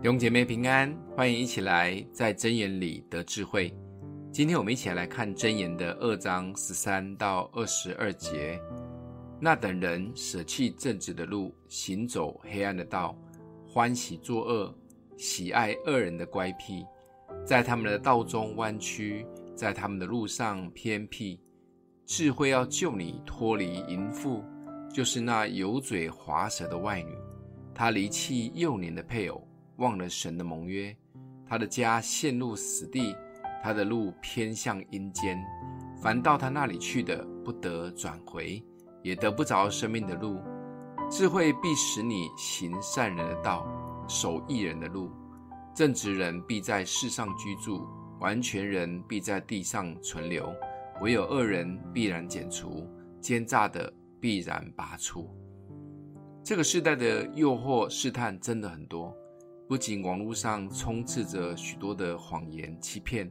弟兄姐妹平安，欢迎一起来在真言里得智慧。今天我们一起来看真言的二章十三到二十二节。那等人舍弃正直的路，行走黑暗的道，欢喜作恶，喜爱恶人的乖僻，在他们的道中弯曲，在他们的路上偏僻。智慧要救你脱离淫妇，就是那油嘴滑舌的外女。她离弃幼年的配偶。忘了神的盟约，他的家陷入死地，他的路偏向阴间。凡到他那里去的，不得转回，也得不着生命的路。智慧必使你行善人的道，守义人的路。正直人必在世上居住，完全人必在地上存留。唯有恶人必然剪除，奸诈的必然拔出。这个世代的诱惑试探真的很多。不仅网络上充斥着许多的谎言欺骗，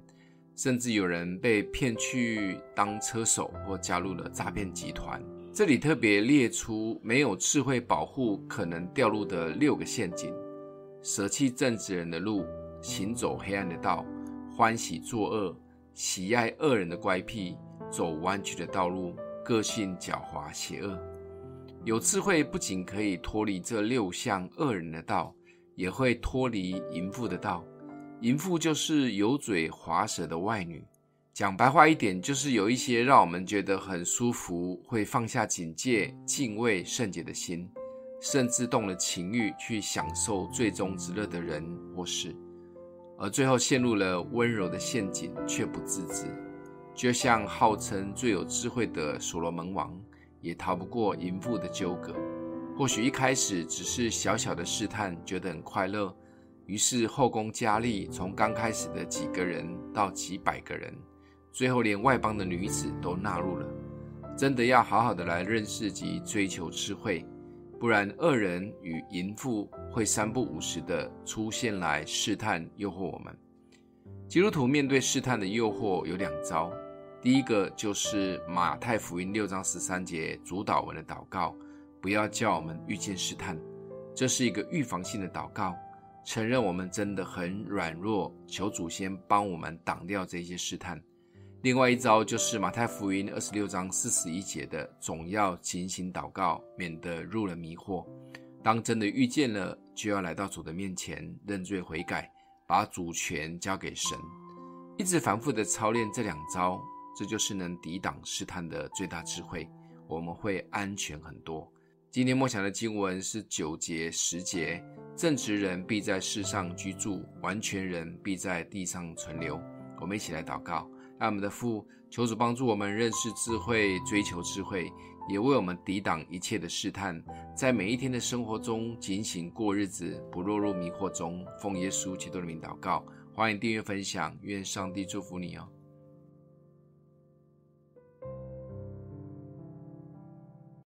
甚至有人被骗去当车手或加入了诈骗集团。这里特别列出没有智慧保护可能掉入的六个陷阱：舍弃正直人的路，行走黑暗的道，欢喜作恶，喜爱恶人的乖僻，走弯曲的道路，个性狡猾邪恶。有智慧不仅可以脱离这六项恶人的道。也会脱离淫妇的道，淫妇就是油嘴滑舌的外女。讲白话一点，就是有一些让我们觉得很舒服，会放下警戒、敬畏圣洁的心，甚至动了情欲去享受最终之乐的人或事，而最后陷入了温柔的陷阱，却不自知。就像号称最有智慧的所罗门王，也逃不过淫妇的纠葛。或许一开始只是小小的试探，觉得很快乐，于是后宫佳丽从刚开始的几个人到几百个人，最后连外邦的女子都纳入了。真的要好好的来认识及追求智慧，不然恶人与淫妇会三不五时的出现来试探诱惑我们。基督徒面对试探的诱惑有两招，第一个就是马太福音六章十三节主祷文的祷告。不要叫我们遇见试探，这是一个预防性的祷告，承认我们真的很软弱，求主先帮我们挡掉这些试探。另外一招就是马太福音二十六章四十一节的，总要警醒祷告，免得入了迷惑。当真的遇见了，就要来到主的面前认罪悔改，把主权交给神，一直反复的操练这两招，这就是能抵挡试探的最大智慧。我们会安全很多。今天默想的经文是九节、十节。正直人必在世上居住，完全人必在地上存留。我们一起来祷告，爱我们的父，求主帮助我们认识智慧，追求智慧，也为我们抵挡一切的试探，在每一天的生活中警醒过日子，不落入迷惑中。奉耶稣基督的名祷告，欢迎订阅分享，愿上帝祝福你哦。